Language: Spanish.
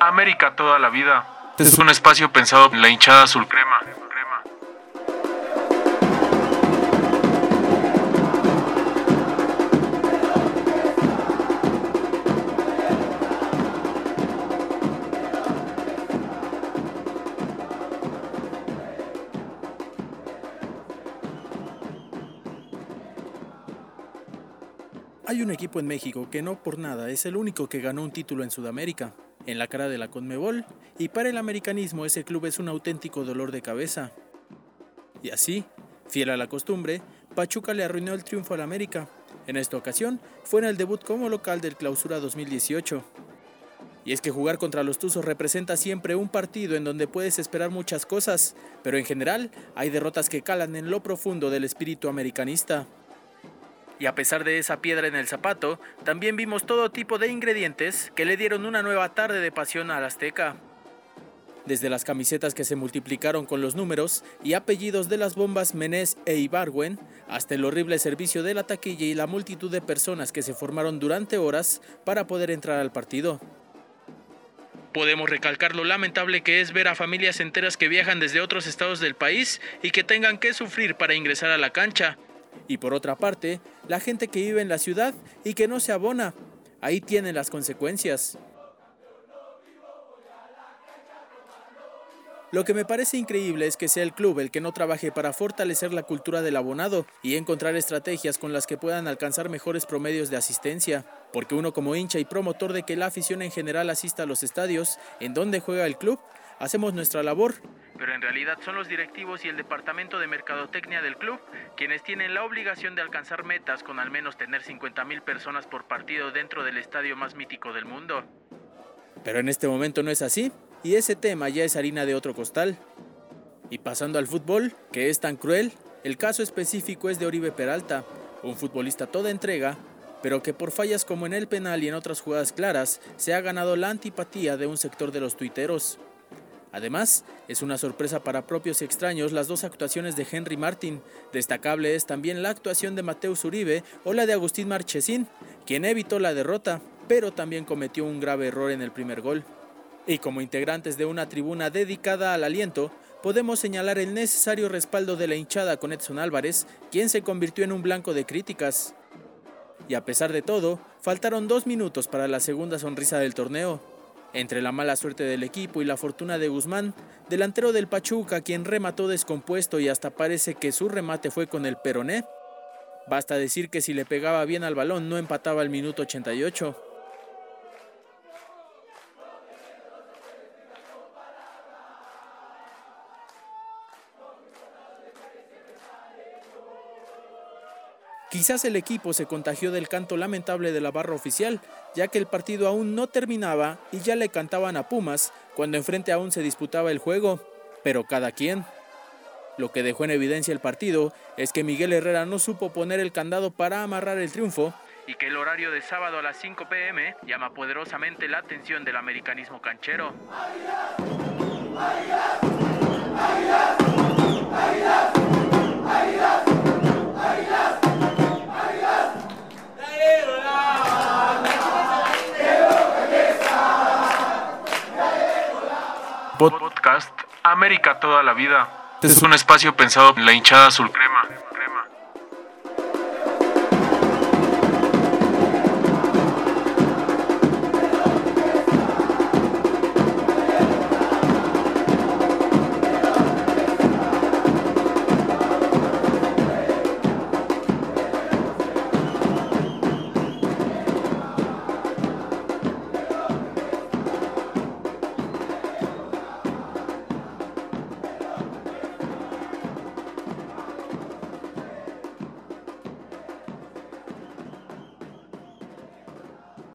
América toda la vida. Es un espacio pensado en la hinchada azul crema. Hay un equipo en México que no por nada es el único que ganó un título en Sudamérica, en la cara de la Conmebol, y para el americanismo ese club es un auténtico dolor de cabeza. Y así, fiel a la costumbre, Pachuca le arruinó el triunfo al América. En esta ocasión fue en el debut como local del Clausura 2018. Y es que jugar contra los Tuzos representa siempre un partido en donde puedes esperar muchas cosas, pero en general hay derrotas que calan en lo profundo del espíritu americanista. Y a pesar de esa piedra en el zapato, también vimos todo tipo de ingredientes que le dieron una nueva tarde de pasión al Azteca. Desde las camisetas que se multiplicaron con los números y apellidos de las bombas Menés e Ibarwen, hasta el horrible servicio de la taquilla y la multitud de personas que se formaron durante horas para poder entrar al partido. Podemos recalcar lo lamentable que es ver a familias enteras que viajan desde otros estados del país y que tengan que sufrir para ingresar a la cancha, y por otra parte, la gente que vive en la ciudad y que no se abona. Ahí tienen las consecuencias. Lo que me parece increíble es que sea el club el que no trabaje para fortalecer la cultura del abonado y encontrar estrategias con las que puedan alcanzar mejores promedios de asistencia, porque uno como hincha y promotor de que la afición en general asista a los estadios en donde juega el club, hacemos nuestra labor, pero en realidad son los directivos y el departamento de mercadotecnia del club quienes tienen la obligación de alcanzar metas con al menos tener 50.000 personas por partido dentro del estadio más mítico del mundo. Pero en este momento no es así, y ese tema ya es harina de otro costal. Y pasando al fútbol, que es tan cruel, el caso específico es de Oribe Peralta, un futbolista toda entrega, pero que por fallas como en el penal y en otras jugadas claras, se ha ganado la antipatía de un sector de los tuiteros. Además, es una sorpresa para propios y extraños las dos actuaciones de Henry Martin. Destacable es también la actuación de Mateus Uribe o la de Agustín Marchesín, quien evitó la derrota, pero también cometió un grave error en el primer gol. Y como integrantes de una tribuna dedicada al aliento, podemos señalar el necesario respaldo de la hinchada con Edson Álvarez, quien se convirtió en un blanco de críticas. Y a pesar de todo, faltaron dos minutos para la segunda sonrisa del torneo. Entre la mala suerte del equipo y la fortuna de Guzmán, delantero del Pachuca, quien remató descompuesto y hasta parece que su remate fue con el peroné, basta decir que si le pegaba bien al balón no empataba al minuto 88. Quizás el equipo se contagió del canto lamentable de la barra oficial, ya que el partido aún no terminaba y ya le cantaban a Pumas cuando enfrente aún se disputaba el juego, pero cada quien. Lo que dejó en evidencia el partido es que Miguel Herrera no supo poner el candado para amarrar el triunfo y que el horario de sábado a las 5 pm llama poderosamente la atención del americanismo canchero. Podcast América toda la vida. Es un espacio pensado en la hinchada azul crema.